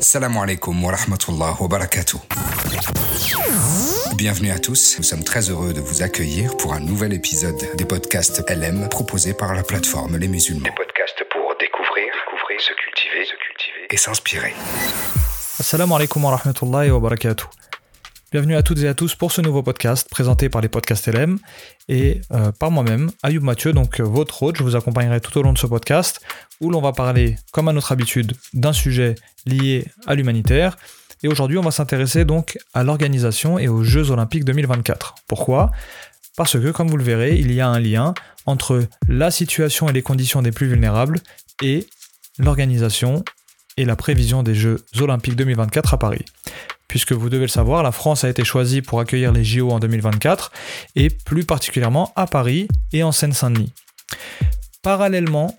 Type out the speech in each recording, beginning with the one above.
Salam alaikum wa rahmatullah wa barakatuh. Bienvenue à tous, nous sommes très heureux de vous accueillir pour un nouvel épisode des podcasts LM proposés par la plateforme Les Musulmans. Des podcasts pour découvrir, découvrir, se cultiver, se cultiver et s'inspirer. Assalamu alaikum wa rahmatullahi wa barakatuh. Bienvenue à toutes et à tous pour ce nouveau podcast présenté par les podcasts LM et euh, par moi-même, Ayoub Mathieu, donc euh, votre hôte. Je vous accompagnerai tout au long de ce podcast où l'on va parler, comme à notre habitude, d'un sujet lié à l'humanitaire. Et aujourd'hui, on va s'intéresser donc à l'organisation et aux Jeux Olympiques 2024. Pourquoi? Parce que, comme vous le verrez, il y a un lien entre la situation et les conditions des plus vulnérables et l'organisation et la prévision des Jeux Olympiques 2024 à Paris puisque vous devez le savoir, la France a été choisie pour accueillir les JO en 2024, et plus particulièrement à Paris et en Seine-Saint-Denis. Parallèlement,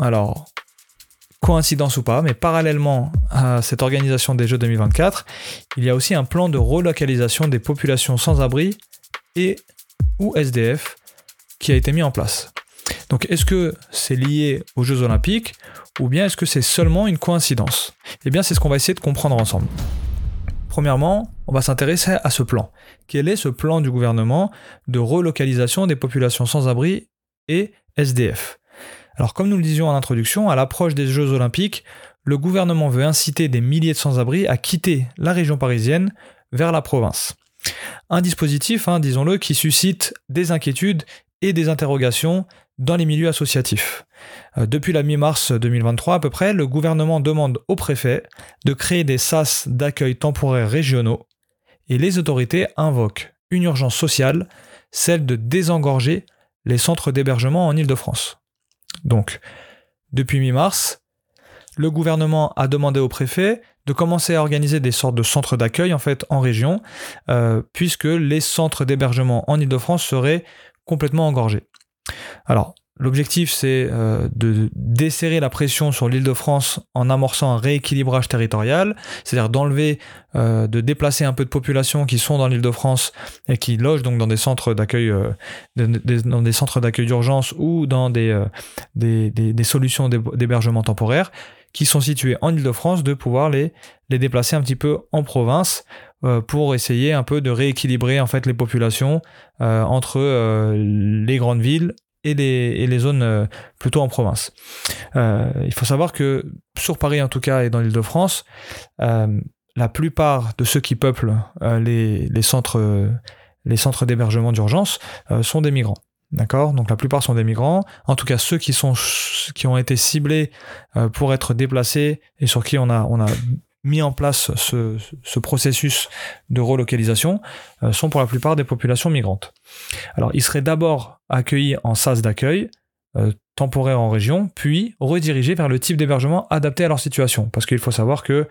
alors, coïncidence ou pas, mais parallèlement à cette organisation des Jeux 2024, il y a aussi un plan de relocalisation des populations sans abri et ou SDF qui a été mis en place. Donc est-ce que c'est lié aux Jeux olympiques ou bien est-ce que c'est seulement une coïncidence? Eh bien c'est ce qu'on va essayer de comprendre ensemble. Premièrement, on va s'intéresser à ce plan. Quel est ce plan du gouvernement de relocalisation des populations sans abri et SDF Alors comme nous le disions en introduction, à l'approche des Jeux olympiques, le gouvernement veut inciter des milliers de sans-abri à quitter la région parisienne vers la province. Un dispositif, hein, disons-le, qui suscite des inquiétudes et des interrogations dans les milieux associatifs. Euh, depuis la mi-mars 2023 à peu près, le gouvernement demande au préfet de créer des SAS d'accueil temporaire régionaux et les autorités invoquent une urgence sociale, celle de désengorger les centres d'hébergement en Ile-de-France. Donc, depuis mi-mars, le gouvernement a demandé au préfet de commencer à organiser des sortes de centres d'accueil en fait en région, euh, puisque les centres d'hébergement en Ile-de-France seraient complètement engorgés. Alors, l'objectif, c'est euh, de desserrer la pression sur l'île de France en amorçant un rééquilibrage territorial, c'est-à-dire d'enlever, euh, de déplacer un peu de population qui sont dans l'île de France et qui logent donc dans des centres d'accueil, euh, dans des centres d'accueil d'urgence ou dans des, des, des, solutions d'hébergement temporaire qui sont situés en île de France, de pouvoir les, les déplacer un petit peu en province pour essayer un peu de rééquilibrer en fait les populations entre les grandes villes et les, zones euh, plutôt en province. Euh, il faut savoir que sur Paris en tout cas et dans l'île de France, euh, la plupart de ceux qui peuplent les, centres, les centres d'hébergement d'urgence sont des migrants. D'accord? Donc la plupart sont des migrants. En tout cas, ceux qui, sont, qui ont été ciblés pour être déplacés et sur qui on a, on a mis en place ce, processus de relocalisation euh, sont pour la plupart des populations migrantes. Alors, ils seraient d'abord accueillis en sas d'accueil, euh, temporaire en région, puis redirigés vers le type d'hébergement adapté à leur situation. Parce qu'il faut savoir que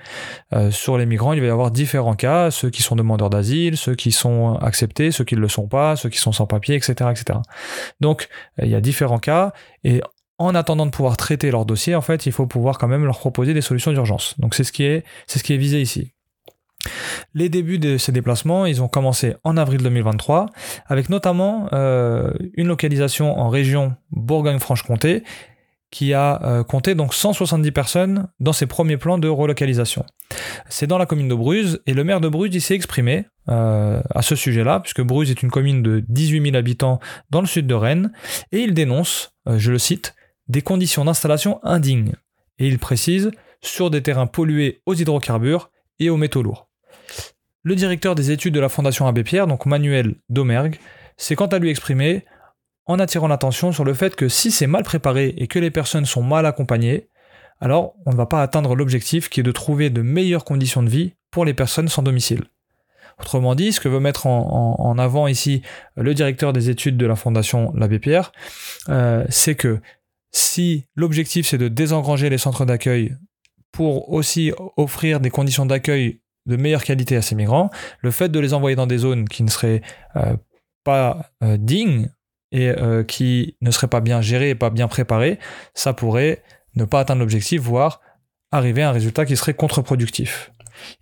euh, sur les migrants, il va y avoir différents cas, ceux qui sont demandeurs d'asile, ceux qui sont acceptés, ceux qui ne le sont pas, ceux qui sont sans papier, etc. etc. Donc, il y a différents cas, et en attendant de pouvoir traiter leur dossier, en fait, il faut pouvoir quand même leur proposer des solutions d'urgence. Donc c'est ce qui est, c'est ce qui est visé ici. Les débuts de ces déplacements, ils ont commencé en avril 2023, avec notamment euh, une localisation en région Bourgogne-Franche-Comté, qui a euh, compté donc 170 personnes dans ses premiers plans de relocalisation. C'est dans la commune de Bruges, et le maire de Bruges s'est exprimé euh, à ce sujet-là, puisque Bruges est une commune de 18 000 habitants dans le sud de Rennes, et il dénonce, je le cite, des conditions d'installation indignes, et il précise sur des terrains pollués aux hydrocarbures et aux métaux lourds. Le directeur des études de la Fondation Abbé Pierre, donc Manuel Domergue, s'est quant à lui exprimé en attirant l'attention sur le fait que si c'est mal préparé et que les personnes sont mal accompagnées, alors on ne va pas atteindre l'objectif qui est de trouver de meilleures conditions de vie pour les personnes sans domicile. Autrement dit, ce que veut mettre en, avant ici le directeur des études de la Fondation L'Abbé Pierre, euh, c'est que si l'objectif c'est de désengranger les centres d'accueil pour aussi offrir des conditions d'accueil de meilleure qualité à ces migrants, le fait de les envoyer dans des zones qui ne seraient euh, pas euh, dignes et euh, qui ne seraient pas bien gérées et pas bien préparées, ça pourrait ne pas atteindre l'objectif, voire arriver à un résultat qui serait contre-productif.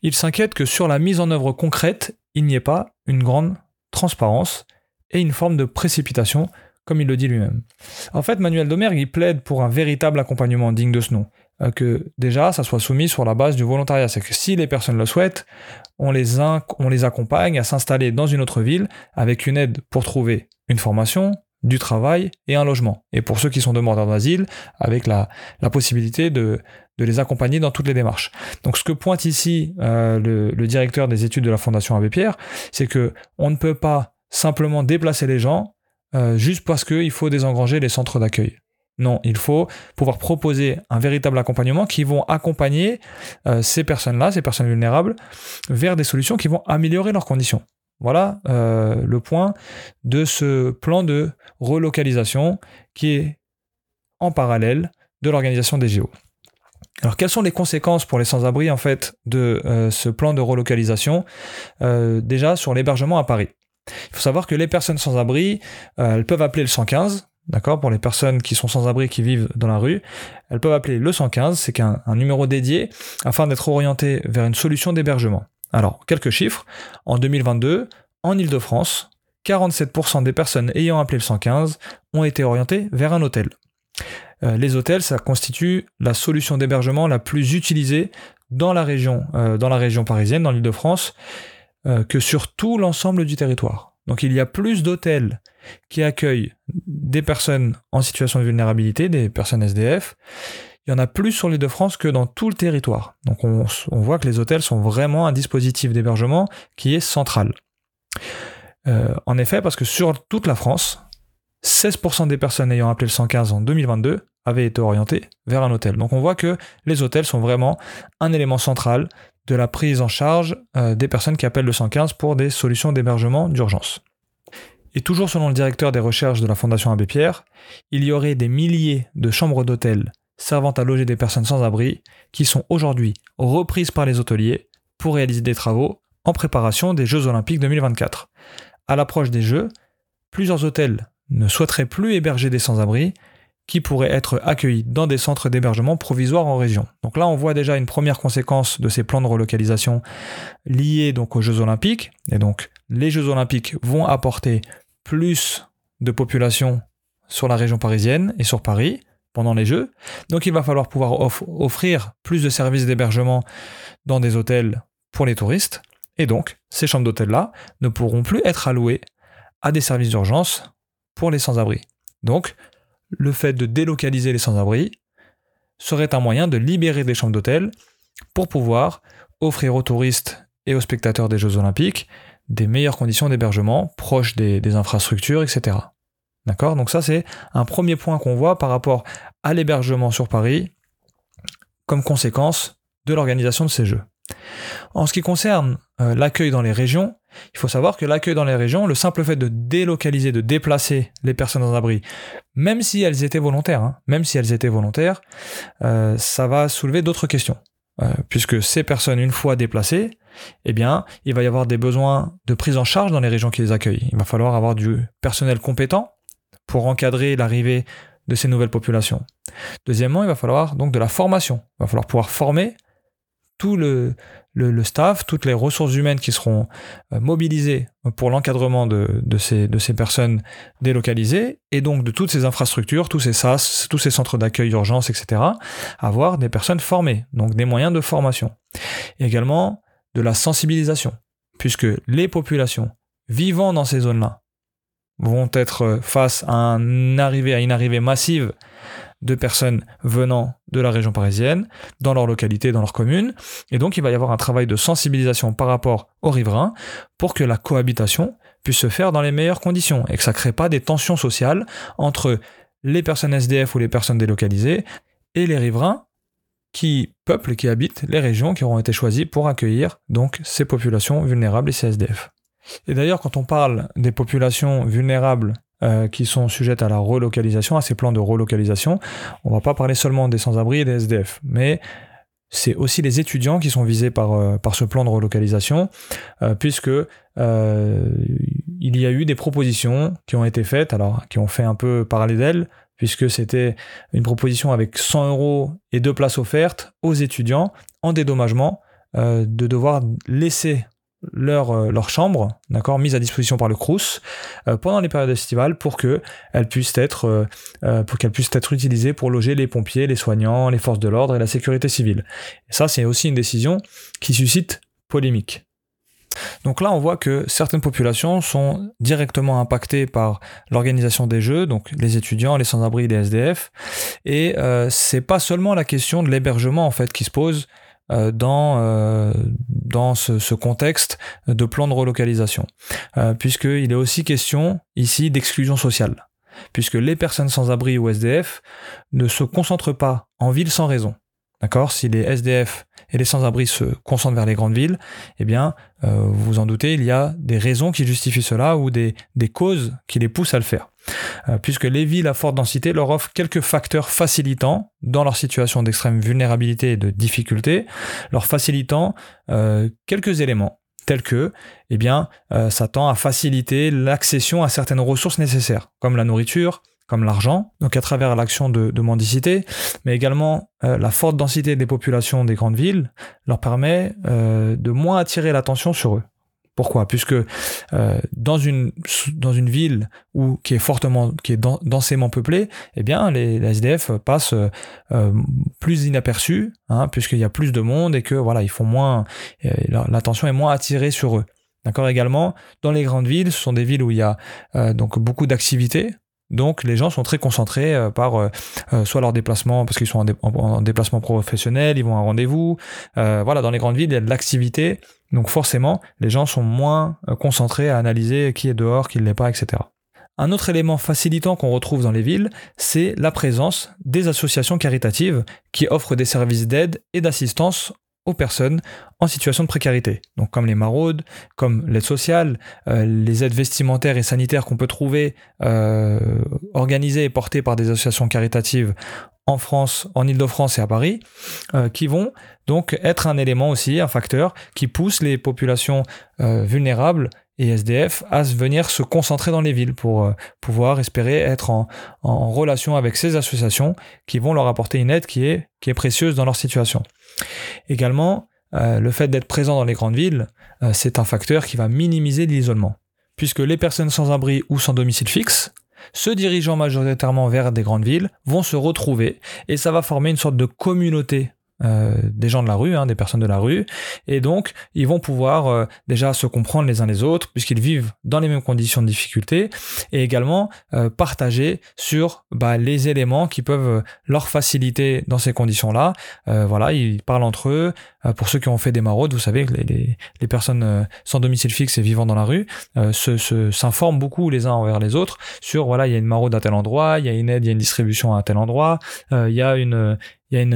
Il s'inquiète que sur la mise en œuvre concrète, il n'y ait pas une grande transparence et une forme de précipitation comme il le dit lui-même. En fait, Manuel Domergue, il plaide pour un véritable accompagnement digne de ce nom, euh, que déjà, ça soit soumis sur la base du volontariat. C'est que si les personnes le souhaitent, on les, accompagne à s'installer dans une autre ville avec une aide pour trouver une formation, du travail et un logement. Et pour ceux qui sont demandeurs d'asile, avec la, possibilité de, les accompagner dans toutes les démarches. Donc ce que pointe ici euh, le, directeur des études de la Fondation Abbé Pierre, c'est que on ne peut pas simplement déplacer les gens euh, juste parce qu'il faut désengranger les centres d'accueil. Non, il faut pouvoir proposer un véritable accompagnement qui vont accompagner euh, ces personnes-là, ces personnes vulnérables, vers des solutions qui vont améliorer leurs conditions. Voilà euh, le point de ce plan de relocalisation qui est en parallèle de l'organisation des géos. Alors quelles sont les conséquences pour les sans-abri en fait de ce plan de relocalisation déjà sur l'hébergement à Paris? Il faut savoir que les personnes sans abri, elles peuvent appeler le 115 D'accord Pour les personnes qui sont sans abri, qui vivent dans la rue, elles peuvent appeler le 115, c'est un, numéro dédié afin d'être orientées vers une solution d'hébergement. Alors, quelques chiffres. En 2022, en Ile-de-France, 47% des personnes ayant appelé le 115 ont été orientées vers un hôtel. Euh, les hôtels, ça constitue la solution d'hébergement la plus utilisée dans la région, euh, dans la région parisienne, dans l'Île-de-France, euh, que sur tout l'ensemble du territoire. Donc il y a plus d'hôtels qui accueillent des personnes en situation de vulnérabilité, des personnes SDF. Il y en a plus sur l'île de France que dans tout le territoire. Donc on, voit que les hôtels sont vraiment un dispositif d'hébergement qui est central. Euh, en effet, parce que sur toute la France, 16% des personnes ayant appelé le 115 en 2022 avaient été orientées vers un hôtel. Donc on voit que les hôtels sont vraiment un élément central de la prise en charge euh, des personnes qui appellent le 115 pour des solutions d'hébergement d'urgence. Et toujours selon le directeur des recherches de la Fondation Abbé Pierre, il y aurait des milliers de chambres d'hôtel servant à loger des personnes sans abri qui sont aujourd'hui reprises par les hôteliers pour réaliser des travaux en préparation des Jeux Olympiques 2024. À l'approche des Jeux, plusieurs hôtels ne souhaiteraient plus héberger des sans-abri qui pourraient être accueillis dans des centres d'hébergement provisoires en région. Donc là, on voit déjà une première conséquence de ces plans de relocalisation liés donc aux Jeux Olympiques. Et donc, les Jeux Olympiques vont apporter plus de population sur la région parisienne et sur Paris pendant les Jeux. Donc il va falloir pouvoir offrir plus de services d'hébergement dans des hôtels pour les touristes. Et donc, ces chambres d'hôtel-là ne pourront plus être allouées à des services d'urgence pour les sans-abri. Donc, le fait de délocaliser les sans-abri serait un moyen de libérer des chambres d'hôtel pour pouvoir offrir aux touristes et aux spectateurs des Jeux olympiques des meilleures conditions d'hébergement, proches des, infrastructures, etc. D'accord? Donc ça, c'est un premier point qu'on voit par rapport à l'hébergement sur Paris comme conséquence de l'organisation de ces Jeux. En ce qui concerne euh, l'accueil dans les régions, il faut savoir que l'accueil dans les régions, le simple fait de délocaliser, de déplacer les personnes en abri, même si elles étaient volontaires, hein, même si elles étaient volontaires, euh, ça va soulever d'autres questions. Euh, puisque ces personnes, une fois déplacées, eh bien, il va y avoir des besoins de prise en charge dans les régions qui les accueillent. Il va falloir avoir du personnel compétent pour encadrer l'arrivée de ces nouvelles populations. Deuxièmement, il va falloir donc de la formation. Il va falloir pouvoir former tout le, le, staff, toutes les ressources humaines qui seront euh, mobilisées pour l'encadrement de, ces, personnes délocalisées, et donc de toutes ces infrastructures, tous ces SAS, tous ces centres d'accueil d'urgence, etc., avoir des personnes formées, donc des moyens de formation. également de la sensibilisation, puisque les populations vivant dans ces zones-là vont être face à une arrivée massive de personnes venant de la région parisienne, dans leur localité, dans leur commune. Et donc, il va y avoir un travail de sensibilisation par rapport aux riverains pour que la cohabitation puisse se faire dans les meilleures conditions et que ça ne crée pas des tensions sociales entre les personnes SDF ou les personnes délocalisées et les riverains qui peuplent, qui habitent les régions qui auront été choisies pour accueillir donc ces populations vulnérables et ces SDF. Et d'ailleurs, quand on parle des populations vulnérables euh, qui sont sujettes à la relocalisation, à ces plans de relocalisation. On va pas parler seulement des sans-abri et des SDF, mais c'est aussi les étudiants qui sont visés par, euh, par ce plan de relocalisation, euh, puisque il y a eu des propositions qui ont été faites, alors qui ont fait un peu parler d'elles, puisque c'était une proposition avec 100 euros et deux places offertes aux étudiants en dédommagement de devoir laisser leur, euh, leur chambre, d'accord, mise à disposition par le Crous euh, pendant les périodes estivales pour que elles puissent être euh, pour qu'elles puissent être utilisées pour loger les pompiers, les soignants, les forces de l'ordre et la sécurité civile. Ça, c'est aussi une décision qui suscite polémique. Donc là, on voit que certaines populations sont directement impactées par l'organisation des jeux, donc les étudiants, les sans-abri, les SDF. Et euh, c'est pas seulement la question de l'hébergement en fait qui se pose, euh, dans, euh, dans ce, contexte de plan de relocalisation, euh, puisqu'il est aussi question ici d'exclusion sociale, puisque les personnes sans abri ou SDF ne se concentrent pas en ville sans raison. D'accord? Si les SDF et les sans-abri se concentrent vers les grandes villes, eh bien, euh, vous vous en doutez, il y a des raisons qui justifient cela ou des, des causes qui les poussent à le faire. Euh, puisque les villes à forte densité leur offrent quelques facteurs facilitants dans leur situation d'extrême vulnérabilité et de difficulté, leur facilitant euh, quelques éléments tels que, eh bien, euh, ça tend à faciliter l'accession à certaines ressources nécessaires, comme la nourriture, comme l'argent, donc à travers l'action de, mendicité, mais également la forte densité des populations des grandes villes leur permet de moins attirer l'attention sur eux. Pourquoi? Puisque euh, dans une dans une ville où qui est fortement qui est densément peuplée, eh bien les, les SDF passent euh, plus inaperçus, hein, puisqu'il y a plus de monde et que voilà ils font moins euh, l'attention est moins attirée sur eux. D'accord? Également dans les grandes villes, ce sont des villes où il y a donc beaucoup d'activités, donc les gens sont très concentrés euh, par euh, euh, soit leur déplacement parce qu'ils sont en, dé en, en, déplacement professionnel, ils vont à un rendez-vous. Euh, voilà, dans les grandes villes, il y a de l'activité. Donc forcément, les gens sont moins concentrés à analyser qui est dehors, qui ne l'est pas, etc. Un autre élément facilitant qu'on retrouve dans les villes, c'est la présence des associations caritatives qui offrent des services d'aide et d'assistance aux personnes en situation de précarité. Donc comme les maraudes, comme l'aide sociale, euh, les aides vestimentaires et sanitaires qu'on peut trouver euh, organisées et portées par des associations caritatives en France, en Ile-de-France et à Paris, euh, qui vont donc être un élément aussi, un facteur qui pousse les populations vulnérables et SDF à venir se concentrer dans les villes pour euh, pouvoir espérer être en, relation avec ces associations qui vont leur apporter une aide qui est, qui est précieuse dans leur situation. Également, euh, le fait d'être présent dans les grandes villes, euh, c'est un facteur qui va minimiser l'isolement, puisque les personnes sans abri ou sans domicile fixe, se dirigeant majoritairement vers des grandes villes, vont se retrouver et ça va former une sorte de communauté euh, des gens de la rue, hein, des personnes de la rue, et donc ils vont pouvoir euh, déjà se comprendre les uns les autres puisqu'ils vivent dans les mêmes conditions de difficulté, et également euh, partager sur bah, les éléments qui peuvent leur faciliter dans ces conditions-là. Euh, voilà, ils parlent entre eux. Euh, pour ceux qui ont fait des maraudes, vous savez que les, personnes sans domicile fixe et vivant dans la rue s'informent se, beaucoup les uns envers les autres sur voilà, il y a une maraude à tel endroit, il y a une aide, il y a une distribution à tel endroit, il y a une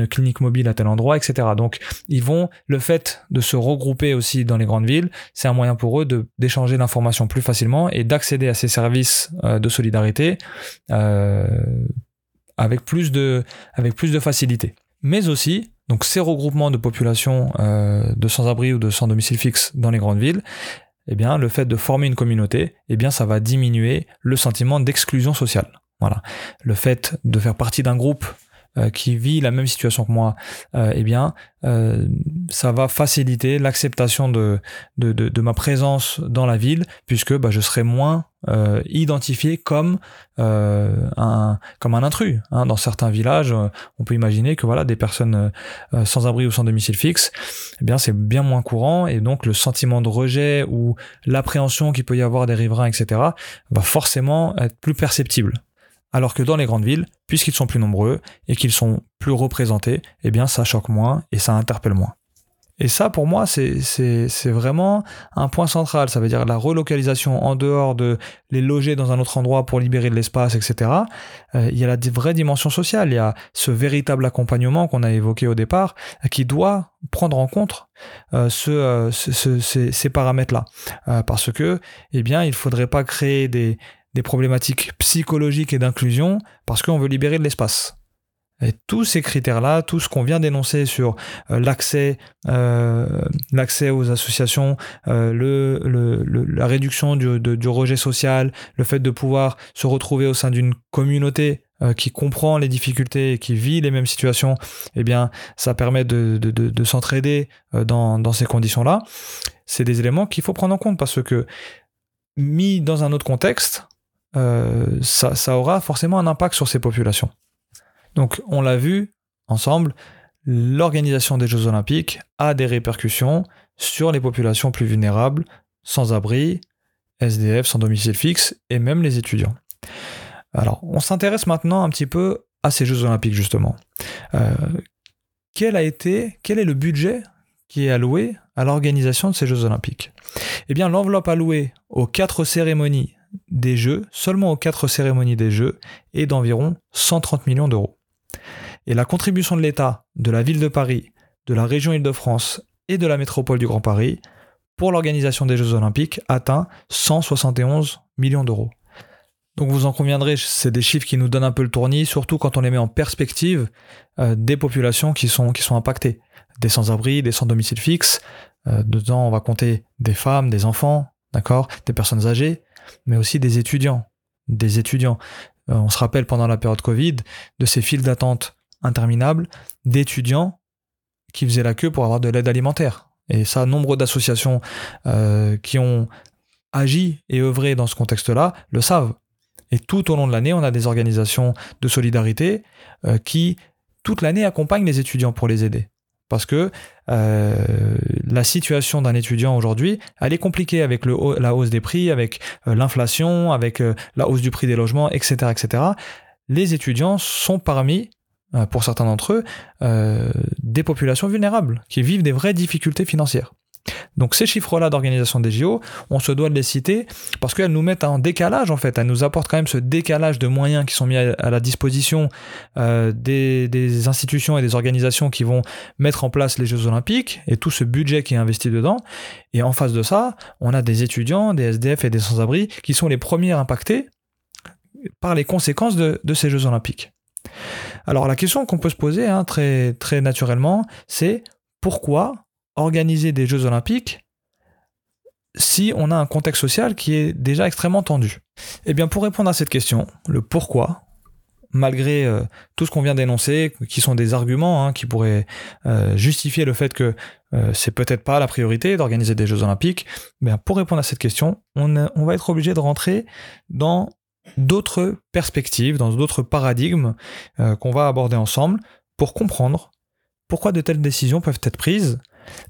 clinique mobile à tel endroit, etc. Donc, ils vont, le fait de se regrouper aussi dans les grandes villes, c'est un moyen pour eux d'échanger l'information plus facilement et d'accéder à ces services euh, de solidarité euh, plus de avec plus de facilité. Mais aussi, donc ces regroupements de populations euh, de sans-abri ou de sans domicile fixe dans les grandes villes, eh bien, le fait de former une communauté, eh bien, ça va diminuer le sentiment d'exclusion sociale. Voilà, le fait de faire partie d'un groupe qui vit la même situation que moi, euh, eh bien, euh, ça va faciliter l'acceptation de, de, de, de, ma présence dans la ville, puisque bah, je serai moins euh, identifié comme euh, un comme un intrus. Hein. Dans certains villages, on peut imaginer que voilà des personnes sans abri ou sans domicile fixe, eh bien c'est bien moins courant et donc le sentiment de rejet ou l'appréhension qu'il peut y avoir des riverains, etc., va forcément être plus perceptible. Alors que dans les grandes villes, puisqu'ils sont plus nombreux et qu'ils sont plus représentés, eh bien ça choque moins et ça interpelle moins. Et ça, pour moi, c'est vraiment un point central. Ça veut dire la relocalisation en dehors de les loger dans un autre endroit pour libérer de l'espace, etc. Euh, il y a la vraie dimension sociale. Il y a ce véritable accompagnement qu'on a évoqué au départ, qui doit prendre en compte euh, ce, euh, ce, ces, paramètres-là. Euh, parce que, eh bien, il faudrait pas créer des, des problématiques psychologiques et d'inclusion parce qu'on veut libérer de l'espace. Et tous ces critères-là, tout ce qu'on vient d'énoncer sur euh, l'accès, euh, l'accès aux associations, euh, le, le, le, la réduction du, de, du, rejet social, le fait de pouvoir se retrouver au sein d'une communauté euh, qui comprend les difficultés et qui vit les mêmes situations, eh bien, ça permet de, de, de s'entraider euh, dans, dans ces conditions-là c'est des éléments qu'il faut prendre en compte parce que mis dans un autre contexte, euh, ça, aura forcément un impact sur ces populations. Donc on l'a vu ensemble, l'organisation des Jeux olympiques a des répercussions sur les populations plus vulnérables, sans abri, SDF, sans domicile fixe, et même les étudiants. Alors on s'intéresse maintenant un petit peu à ces Jeux olympiques justement. Euh, quel a été, quel est le budget qui est alloué à l'organisation de ces Jeux olympiques? Eh bien, l'enveloppe allouée aux quatre cérémonies des Jeux, seulement aux quatre cérémonies des Jeux, est d'environ 130 millions d'euros. Et la contribution de l'État, de la ville de Paris, de la région Île-de-France et de la métropole du Grand Paris pour l'organisation des Jeux olympiques atteint 171 millions d'euros. Donc vous en conviendrez, c'est des chiffres qui nous donnent un peu le tournis, surtout quand on les met en perspective euh, des populations qui sont, impactées. Des sans-abri, des sans-domicile fixe. Euh, dedans, on va compter des femmes, des enfants, des personnes âgées, mais aussi des étudiants. Des étudiants. Euh, on se rappelle pendant la période Covid de ces files d'attente interminables d'étudiants qui faisaient la queue pour avoir de l'aide alimentaire. Et ça, nombre d'associations qui ont agi et œuvré dans ce contexte-là le savent. Et tout au long de l'année, on a des organisations de solidarité euh, qui, toute l'année, accompagnent les étudiants pour les aider. Parce que euh, la situation d'un étudiant aujourd'hui, elle est compliquée avec la hausse des prix, avec euh, l'inflation, avec la hausse du prix des logements, etc., etc. Les étudiants sont parmi, pour certains d'entre eux, des populations vulnérables qui vivent des vraies difficultés financières. Donc ces chiffres-là d'organisation des JO, on se doit de les citer parce qu'elles nous mettent en décalage en fait, elles nous apportent quand même ce décalage de moyens qui sont mis à, la disposition euh, des, institutions et des organisations qui vont mettre en place les Jeux Olympiques et tout ce budget qui est investi dedans. Et en face de ça, on a des étudiants, des SDF et des sans-abri qui sont les premiers impactés par les conséquences de, ces Jeux Olympiques. Alors la question qu'on peut se poser hein, très, très naturellement, c'est pourquoi organiser des Jeux olympiques si on a un contexte social qui est déjà extrêmement tendu. Eh bien, pour répondre à cette question, le pourquoi, malgré euh, tout ce qu'on vient d'énoncer, qui sont des arguments hein, qui pourraient euh, justifier le fait que euh, c'est peut-être pas la priorité d'organiser des Jeux Olympiques, bien pour répondre à cette question, on, on va être obligé de rentrer dans d'autres perspectives, dans d'autres paradigmes qu'on va aborder ensemble pour comprendre pourquoi de telles décisions peuvent être prises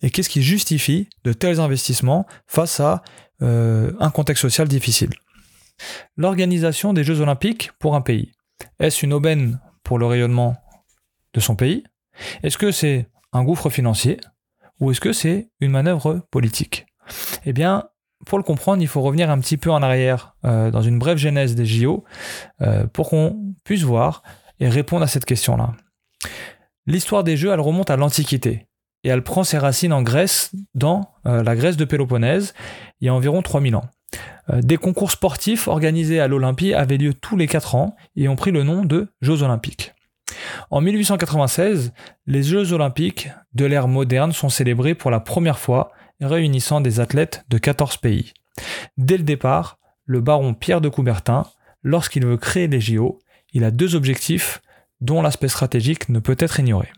et qu'est-ce qui justifie de tels investissements face à euh, un contexte social difficile? L'organisation des Jeux olympiques pour un pays. Est-ce une aubaine pour le rayonnement de son pays? Est-ce que c'est un gouffre financier? Ou est-ce que c'est une manœuvre politique? Eh bien, pour le comprendre, il faut revenir un petit peu en arrière euh, dans une brève genèse des JO euh, pour qu'on puisse voir et répondre à cette question-là. L'histoire des Jeux, elle remonte à l'Antiquité et elle prend ses racines en Grèce, dans euh, la Grèce de Péloponnèse, il y a environ 3000 ans. Euh, des concours sportifs organisés à l'Olympie avaient lieu tous les 4 ans et ont pris le nom de Jeux olympiques. En 1896, les Jeux olympiques de l'ère moderne sont célébrés pour la première fois, réunissant des athlètes de 14 pays. Dès le départ, le baron Pierre de Coubertin, lorsqu'il veut créer les JO, il a deux objectifs dont l'aspect stratégique ne peut être ignoré.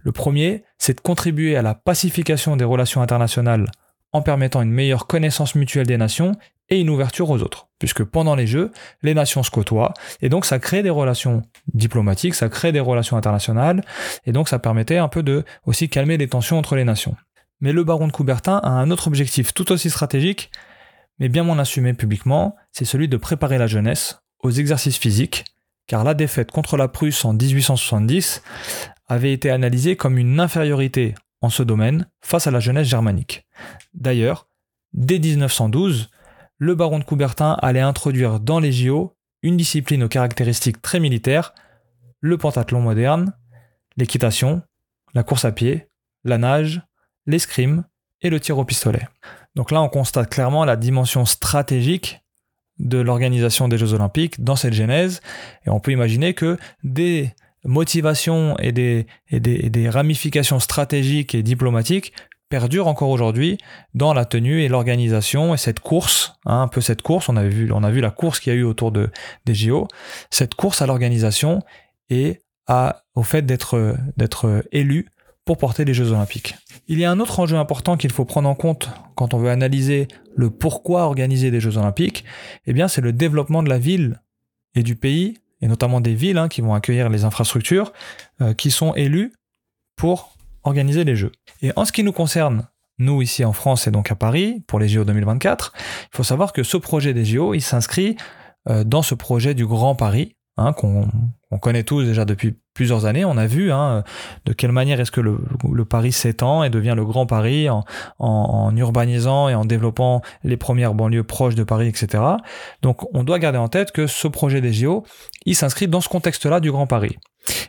Le premier, c'est de contribuer à la pacification des relations internationales en permettant une meilleure connaissance mutuelle des nations et une ouverture aux autres. Puisque pendant les Jeux, les nations se côtoient, et donc ça crée des relations diplomatiques, ça crée des relations internationales, et donc ça permettait un peu de aussi calmer les tensions entre les nations. Mais le baron de Coubertin a un autre objectif tout aussi stratégique, mais bien moins assumé publiquement, c'est celui de préparer la jeunesse aux exercices physiques, car la défaite contre la Prusse en 1870 avait été analysé comme une infériorité en ce domaine face à la jeunesse germanique. D'ailleurs, dès 1912, le baron de Coubertin allait introduire dans les JO une discipline aux caractéristiques très militaires, le pentathlon moderne, l'équitation, la course à pied, la nage, l'escrime et le tir au pistolet. Donc là, on constate clairement la dimension stratégique de l'organisation des Jeux Olympiques dans cette genèse, et on peut imaginer que dès motivation et des, des, ramifications stratégiques et diplomatiques perdurent encore aujourd'hui dans la tenue et l'organisation et cette course, hein, un peu cette course, on, avait vu, on a vu la course qu'il y a eu autour de, des JO, cette course à l'organisation et à, au fait d'être, d'être élu pour porter les Jeux olympiques. Il y a un autre enjeu important qu'il faut prendre en compte quand on veut analyser le pourquoi organiser des Jeux olympiques, eh bien c'est le développement de la ville et du pays, et notamment des villes hein, qui vont accueillir les infrastructures, euh, qui sont élues pour organiser les Jeux. Et en ce qui nous concerne, nous ici en France et donc à Paris, pour les JO 2024, il faut savoir que ce projet des JO, il s'inscrit euh, dans ce projet du Grand Paris, hein, qu'on connaît tous déjà depuis plusieurs années. On a vu hein, de quelle manière est-ce que le, Paris s'étend et devient le Grand Paris en, urbanisant et en développant les premières banlieues proches de Paris, etc. Donc on doit garder en tête que ce projet des JO, il s'inscrit dans ce contexte-là du Grand Paris.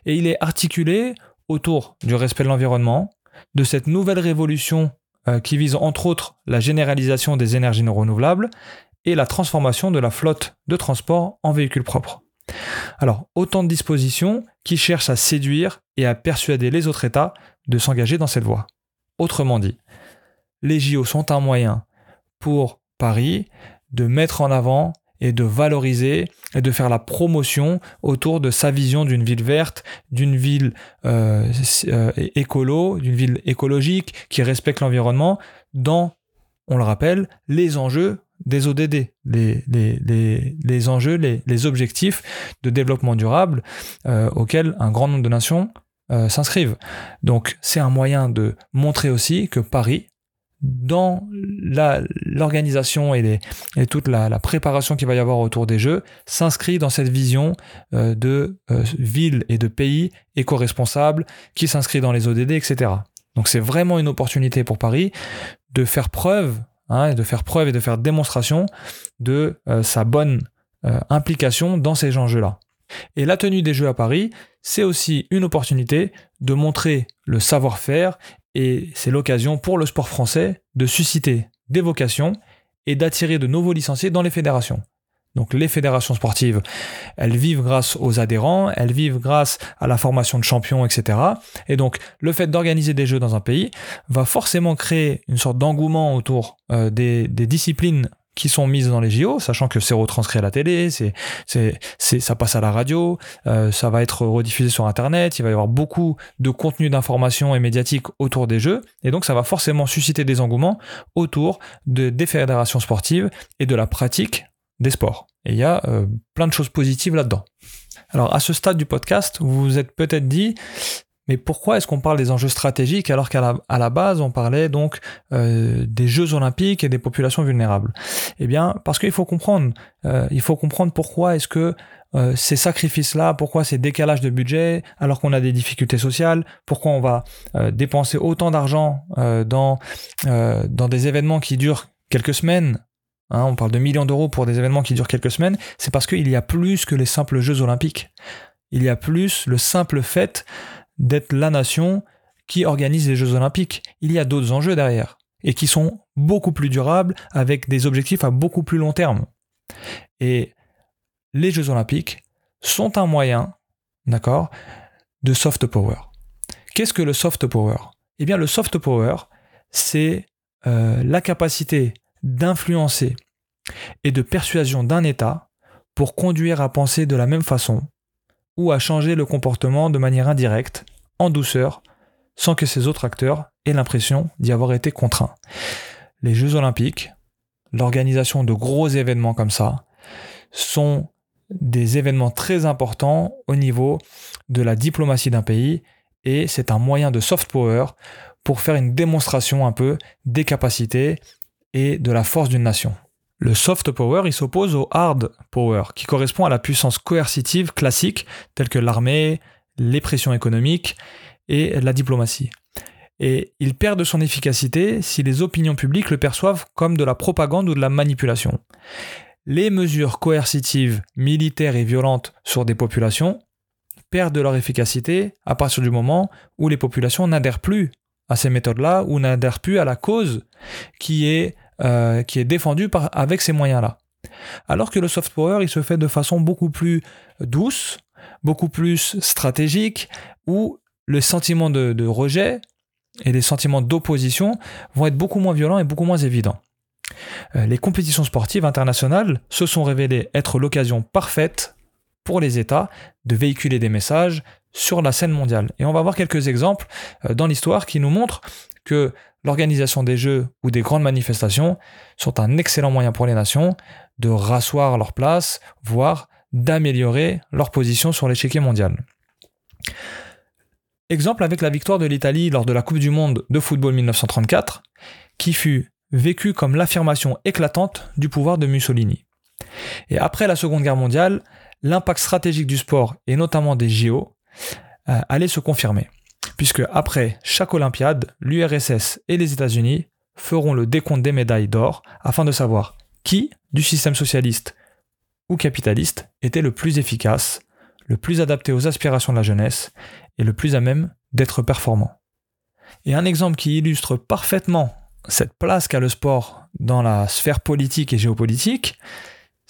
Et il est articulé autour du respect de l'environnement, de cette nouvelle révolution euh, qui vise entre autres la généralisation des énergies non renouvelables et la transformation de la flotte de transport en véhicules propres. Alors, autant de dispositions qui cherchent à séduire et à persuader les autres États de s'engager dans cette voie. Autrement dit, les JO sont un moyen pour Paris de mettre en avant et de valoriser et de faire la promotion autour de sa vision d'une ville verte, d'une ville euh, euh, écolo, d'une ville écologique qui respecte l'environnement dans, on le rappelle, les enjeux des ODD, les, les, les, enjeux, les, objectifs de développement durable euh, auxquels un grand nombre de nations s'inscrivent. Donc c'est un moyen de montrer aussi que Paris dans l'organisation et, et, toute la, préparation qu'il va y avoir autour des Jeux s'inscrit dans cette vision euh, de euh, ville et de pays éco-responsables qui s'inscrit dans les ODD, etc. Donc c'est vraiment une opportunité pour Paris de faire preuve, hein, de faire preuve et de faire démonstration de euh, sa bonne implication dans ces enjeux-là. Et la tenue des Jeux à Paris, c'est aussi une opportunité de montrer le savoir-faire et c'est l'occasion pour le sport français de susciter des vocations et d'attirer de nouveaux licenciés dans les fédérations. Donc les fédérations sportives, elles vivent grâce aux adhérents, elles vivent grâce à la formation de champions, etc. Et donc le fait d'organiser des jeux dans un pays va forcément créer une sorte d'engouement autour euh, des, disciplines qui sont mises dans les JO, sachant que c'est retranscrit à la télé, c'est, c'est, ça passe à la radio, euh, ça va être rediffusé sur Internet, il va y avoir beaucoup de contenu d'information et médiatique autour des Jeux, et donc ça va forcément susciter des engouements autour de, des fédérations sportives et de la pratique des sports. Et il y a euh, plein de choses positives là-dedans. Alors à ce stade du podcast, vous vous êtes peut-être dit, mais pourquoi est-ce qu'on parle des enjeux stratégiques alors qu'à la, base on parlait donc euh, des Jeux olympiques et des populations vulnérables? Eh bien parce qu'il faut comprendre, euh, il faut comprendre pourquoi est-ce que euh, ces sacrifices-là, pourquoi ces décalages de budget alors qu'on a des difficultés sociales, pourquoi on va dépenser autant d'argent dans dans des événements qui durent quelques semaines Hein, on parle de millions d'euros pour des événements qui durent quelques semaines, c'est parce qu'il y a plus que les simples Jeux olympiques. Il y a plus le simple fait d'être la nation qui organise les Jeux olympiques. Il y a d'autres enjeux derrière et qui sont beaucoup plus durables avec des objectifs à beaucoup plus long terme. Et les Jeux olympiques sont un moyen, d'accord, de soft power. Qu'est-ce que le soft power? Eh bien, le soft power, c'est euh, la capacité d'influencer et de persuasion d'un État pour conduire à penser de la même façon ou à changer le comportement de manière indirecte, en douceur, sans que ces autres acteurs aient l'impression d'y avoir été contraints. Les Jeux olympiques, l'organisation de gros événements comme ça, sont des événements très importants au niveau de la diplomatie d'un pays et c'est un moyen de soft power pour faire une démonstration un peu des capacités et de la force d'une nation. Le soft power, il s'oppose au hard power, qui correspond à la puissance coercitive classique, telle que l'armée, les pressions économiques et la diplomatie. Et il perd de son efficacité si les opinions publiques le perçoivent comme de la propagande ou de la manipulation. Les mesures coercitives, militaires et violentes sur des populations perdent de leur efficacité à partir du moment où les populations n'adhèrent plus à ces méthodes-là ou n'adhèrent plus à la cause qui est euh, qui est défendu par, avec ces moyens-là. Alors que le soft power, il se fait de façon beaucoup plus douce, beaucoup plus stratégique, où les sentiments de, rejet et les sentiments d'opposition vont être beaucoup moins violents et beaucoup moins évidents. Euh, les compétitions sportives internationales se sont révélées être l'occasion parfaite pour les États de véhiculer des messages sur la scène mondiale. Et on va voir quelques exemples euh, dans l'histoire qui nous montrent que l'organisation des Jeux ou des grandes manifestations sont un excellent moyen pour les nations de rasseoir leur place, voire d'améliorer leur position sur l'échiquier mondial. Exemple avec la victoire de l'Italie lors de la Coupe du Monde de football 1934, qui fut vécue comme l'affirmation éclatante du pouvoir de Mussolini. Et après la Seconde Guerre mondiale, l'impact stratégique du sport, et notamment des JO, euh, allait se confirmer. Puisque après chaque Olympiade, l'URSS et les États-Unis feront le décompte des médailles d'or afin de savoir qui, du système socialiste ou capitaliste, était le plus efficace, le plus adapté aux aspirations de la jeunesse et le plus à même d'être performant. Et un exemple qui illustre parfaitement cette place qu'a le sport dans la sphère politique et géopolitique,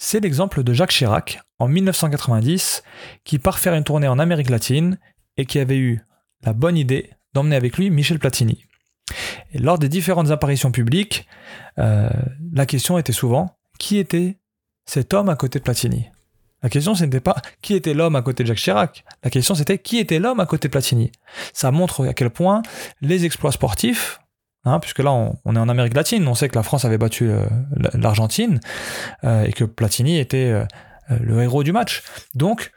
c'est l'exemple de Jacques Chirac en 1990 qui part faire une tournée en Amérique latine et qui avait eu la bonne idée d'emmener avec lui Michel Platini. Lors des différentes apparitions publiques, euh, la question était souvent qui était cet homme à côté de Platini? La question, ce n'était pas qui était l'homme à côté de Jacques Chirac? La question, c'était qui était l'homme à côté de Platini? Ça montre à quel point les exploits sportifs, hein, puisque là, on, est en Amérique latine, on sait que la France avait battu euh, l'Argentine euh, et que Platini était le héros du match. Donc,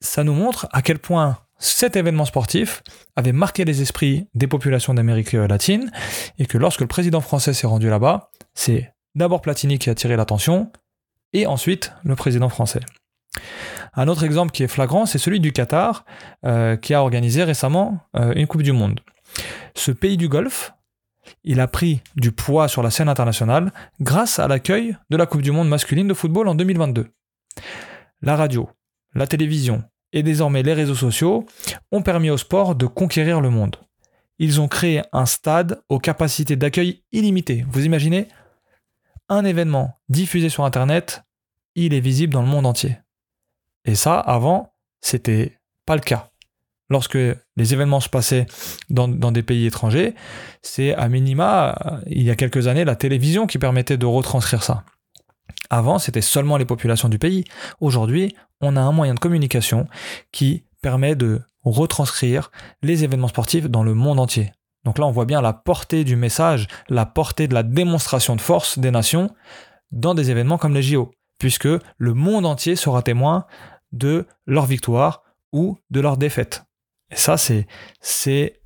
ça nous montre à quel point cet événement sportif avait marqué les esprits des populations d'Amérique latine et que lorsque le président français s'est rendu là-bas, c'est d'abord Platini qui a attiré l'attention et ensuite le président français. Un autre exemple qui est flagrant, c'est celui du Qatar, euh, qui a organisé récemment euh, une Coupe du Monde. Ce pays du Golfe, il a pris du poids sur la scène internationale grâce à l'accueil de la Coupe du Monde masculine de football en 2022. La radio, la télévision, et désormais les réseaux sociaux ont permis au sport de conquérir le monde. Ils ont créé un stade aux capacités d'accueil illimitées. Vous imaginez? Un événement diffusé sur Internet, il est visible dans le monde entier. Et ça, avant, c'était pas le cas. Lorsque les événements se passaient dans, des pays étrangers, c'est à minima, il y a quelques années, la télévision qui permettait de retranscrire ça. Avant, c'était seulement les populations du pays. Aujourd'hui, on a un moyen de communication qui permet de retranscrire les événements sportifs dans le monde entier. Donc là, on voit bien la portée du message, la portée de la démonstration de force des nations dans des événements comme les JO, puisque le monde entier sera témoin de leur victoire ou de leur défaite. Et ça, c'est,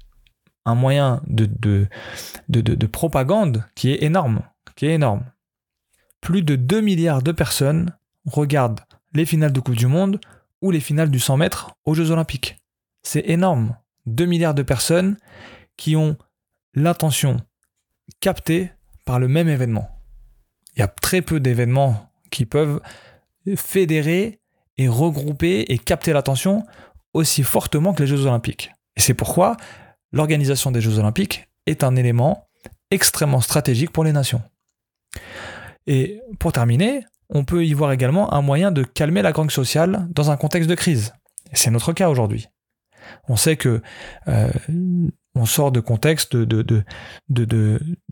un moyen de propagande qui est énorme, qui est énorme. Plus de 2 milliards de personnes regardent les finales de Coupe du Monde ou les finales du 100 mètres aux Jeux Olympiques. C'est énorme. 2 milliards de personnes qui ont l'attention captée par le même événement. Il y a très peu d'événements qui peuvent fédérer et regrouper et capter l'attention aussi fortement que les Jeux Olympiques. Et c'est pourquoi l'organisation des Jeux Olympiques est un élément extrêmement stratégique pour les nations. Et pour terminer, on peut y voir également un moyen de calmer la gangue sociale dans un contexte de crise. C'est notre cas aujourd'hui. On sait que euh, on sort de contextes de,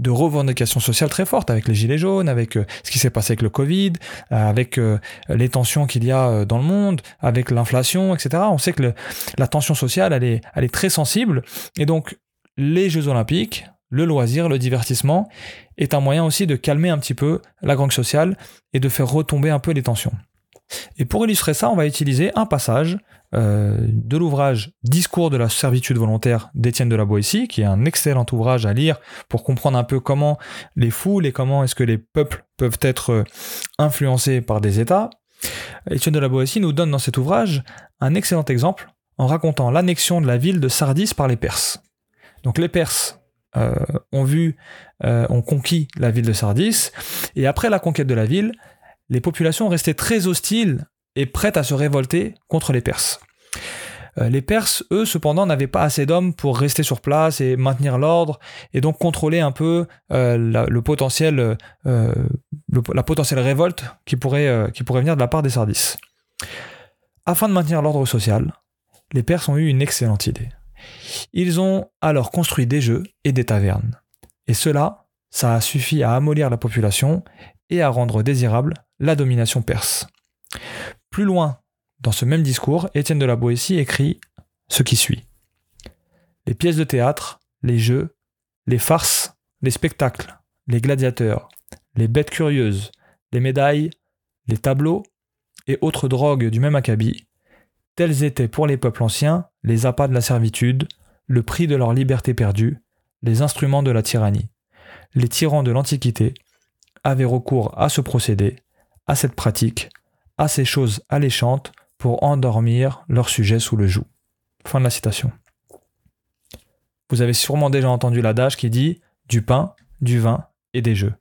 revendications sociales très fortes, avec les gilets jaunes, avec euh, ce qui s'est passé avec le Covid, euh, avec les tensions qu'il y a dans le monde, avec l'inflation, etc. On sait que la tension sociale, elle est très sensible. Et donc, les Jeux olympiques, le loisir, le divertissement, est un moyen aussi de calmer un petit peu la gangue sociale et de faire retomber un peu les tensions. Et pour illustrer ça, on va utiliser un passage euh, de l'ouvrage Discours de la servitude volontaire d'Étienne de la Boétie, qui est un excellent ouvrage à lire pour comprendre un peu comment les foules et comment est-ce que les peuples peuvent être euh, influencés par des États. Étienne de la Boétie nous donne dans cet ouvrage un excellent exemple en racontant l'annexion de la ville de Sardis par les Perses. Donc les Perses euh, ont vu, ont conquis la ville de Sardis. Et après la conquête de la ville, les populations restaient très hostiles et prêtes à se révolter contre les Perses. Euh, les Perses, eux, cependant, n'avaient pas assez d'hommes pour rester sur place et maintenir l'ordre, et donc contrôler un peu le potentiel, la potentielle révolte qui pourrait, venir de la part des Sardis. Afin de maintenir l'ordre social, les Perses ont eu une excellente idée. Ils ont alors construit des jeux et des tavernes. Et cela, ça a suffi à amollir la population et à rendre désirable la domination perse. Plus loin dans ce même discours, Étienne de la Boétie écrit ce qui suit. Les pièces de théâtre, les jeux, les farces, les spectacles, les gladiateurs, les bêtes curieuses, les médailles, les tableaux et autres drogues du même acabit, tels étaient pour les peuples anciens les appâts de la servitude, le prix de leur liberté perdue, les instruments de la tyrannie. Les tyrans de l'Antiquité avaient recours à ce procédé, à cette pratique, à ces choses alléchantes pour endormir leur sujet sous le joug. Fin de la citation. Vous avez sûrement déjà entendu l'adage qui dit du pain, du vin et des jeux.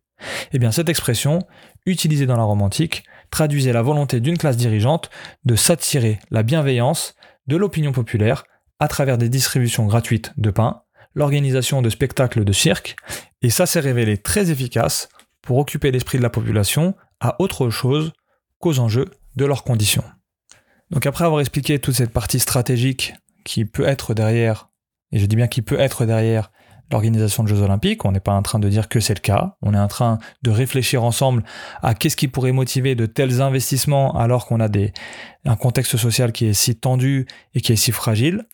Eh bien, cette expression, utilisée dans la Rome antique, traduisait la volonté d'une classe dirigeante de s'attirer la bienveillance de l'opinion populaire à travers des distributions gratuites de pain, l'organisation de spectacles de cirque, et ça s'est révélé très efficace pour occuper l'esprit de la population à autre chose qu'aux enjeux de leurs conditions. Donc après avoir expliqué toute cette partie stratégique qui peut être derrière, et je dis bien qui peut être derrière l'organisation de Jeux Olympiques, on n'est pas en train de dire que c'est le cas, on est en train de réfléchir ensemble à qu'est-ce qui pourrait motiver de tels investissements alors qu'on a des, un contexte social qui est si tendu et qui est si fragile,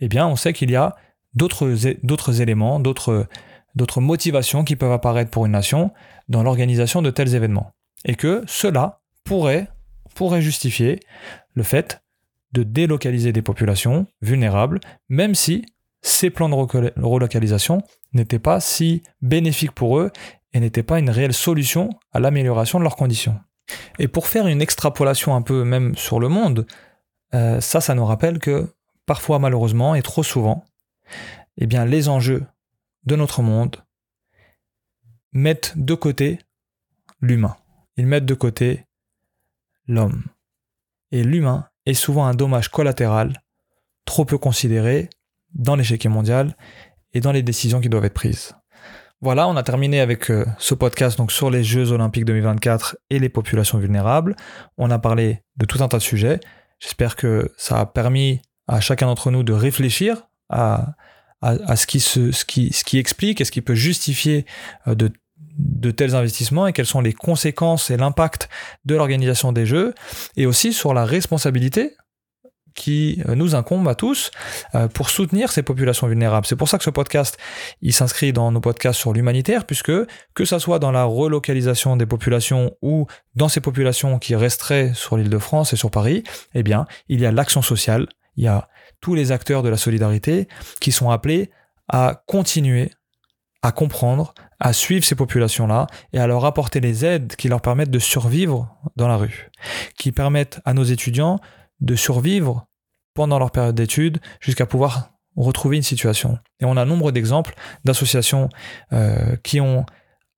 eh bien on sait qu'il y a d'autres, éléments, d'autres, d'autres motivations qui peuvent apparaître pour une nation dans l'organisation de tels événements. Et que cela pourrait, pourrait justifier le fait de délocaliser des populations vulnérables, même si ces plans de relocalisation n'étaient pas si bénéfiques pour eux et n'étaient pas une réelle solution à l'amélioration de leurs conditions. Et pour faire une extrapolation un peu même sur le monde, euh, ça, ça nous rappelle que parfois malheureusement et trop souvent, eh bien, les enjeux de notre monde mettent de côté l'humain. Ils mettent de côté l'homme. Et l'humain est souvent un dommage collatéral, trop peu considéré dans l'échec mondial et dans les décisions qui doivent être prises. Voilà, on a terminé avec euh, ce podcast donc sur les Jeux Olympiques 2024 et les populations vulnérables. On a parlé de tout un tas de sujets. J'espère que ça a permis à chacun d'entre nous de réfléchir à, ce, qui, ce qui explique et ce qui peut justifier euh, de, de tels investissements et quelles sont les conséquences et l'impact de l'organisation des Jeux et aussi sur la responsabilité qui euh, nous incombe à tous euh, pour soutenir ces populations vulnérables. C'est pour ça que ce podcast, il s'inscrit dans nos podcasts sur l'humanitaire, puisque que ça soit dans la relocalisation des populations ou dans ces populations qui resteraient sur l'île de France et sur Paris, eh bien, il y a l'action sociale, il y a tous les acteurs de la solidarité qui sont appelés à continuer à comprendre, à suivre ces populations-là et à leur apporter les aides qui leur permettent de survivre dans la rue, qui permettent à nos étudiants de survivre pendant leur période d'études jusqu'à pouvoir retrouver une situation. Et on a nombre d'exemples d'associations euh, qui ont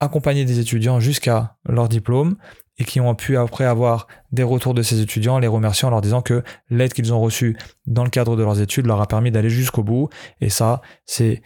accompagné des étudiants jusqu'à leur diplôme et qui ont pu après avoir des retours de ces étudiants, les remerciant en leur disant que l'aide qu'ils ont reçue dans le cadre de leurs études leur a permis d'aller jusqu'au bout. Et ça, c'est,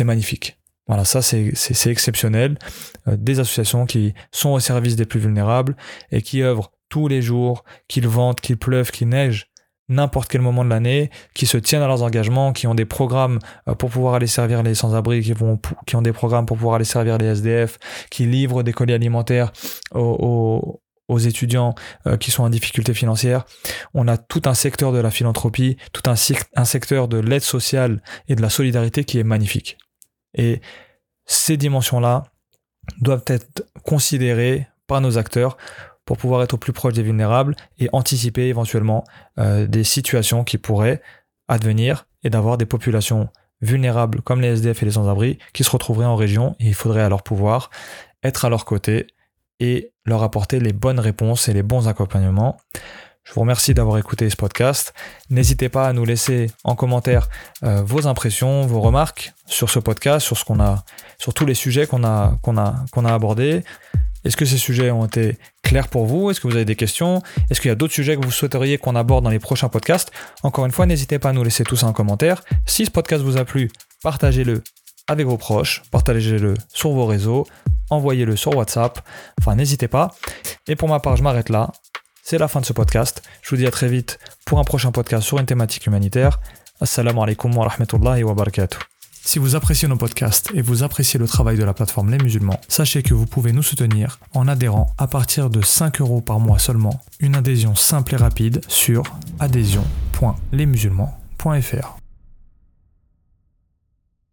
magnifique. Voilà, ça c'est, exceptionnel. Euh, des associations qui sont au service des plus vulnérables et qui œuvrent tous les jours, qu'il vente, qu'il pleuve, qu'il neige, n'importe quel moment de l'année, qui se tiennent à leurs engagements, qui ont des programmes euh, pour pouvoir aller servir les sans-abri, qui, ont des programmes pour pouvoir aller servir les SDF, qui livrent des colis alimentaires aux, étudiants euh, qui sont en difficulté financière. On a tout un secteur de la philanthropie, tout un secteur de l'aide sociale et de la solidarité qui est magnifique. Et ces dimensions-là doivent être considérées par nos acteurs pour pouvoir être au plus proche des vulnérables et anticiper éventuellement euh, des situations qui pourraient advenir et d'avoir des populations vulnérables comme les SDF et les sans-abri qui se retrouveraient en région et il faudrait alors pouvoir être à leur côté et leur apporter les bonnes réponses et les bons accompagnements. Je vous remercie d'avoir écouté ce podcast. N'hésitez pas à nous laisser en commentaire euh, vos impressions, vos remarques sur ce podcast, sur ce qu'on a, sur tous les sujets qu'on a, qu'on a, qu'on a abordés. Est-ce que ces sujets ont été clairs pour vous? Est-ce que vous avez des questions? Est-ce qu'il y a d'autres sujets que vous souhaiteriez qu'on aborde dans les prochains podcasts? Encore une fois, n'hésitez pas à nous laisser tout ça en commentaire. Si ce podcast vous a plu, partagez-le avec vos proches, partagez-le sur vos réseaux, envoyez-le sur WhatsApp. Enfin, n'hésitez pas. Et pour ma part, je m'arrête là. C'est la fin de ce podcast. Je vous dis à très vite pour un prochain podcast sur une thématique humanitaire. Assalamu alaikum wa rahmatullahi wa barakatuh. Si vous appréciez nos podcasts et vous appréciez le travail de la plateforme Les Musulmans, sachez que vous pouvez nous soutenir en adhérant à partir de 5 euros par mois seulement. Une adhésion simple et rapide sur adhésion.lesmusulmans.fr.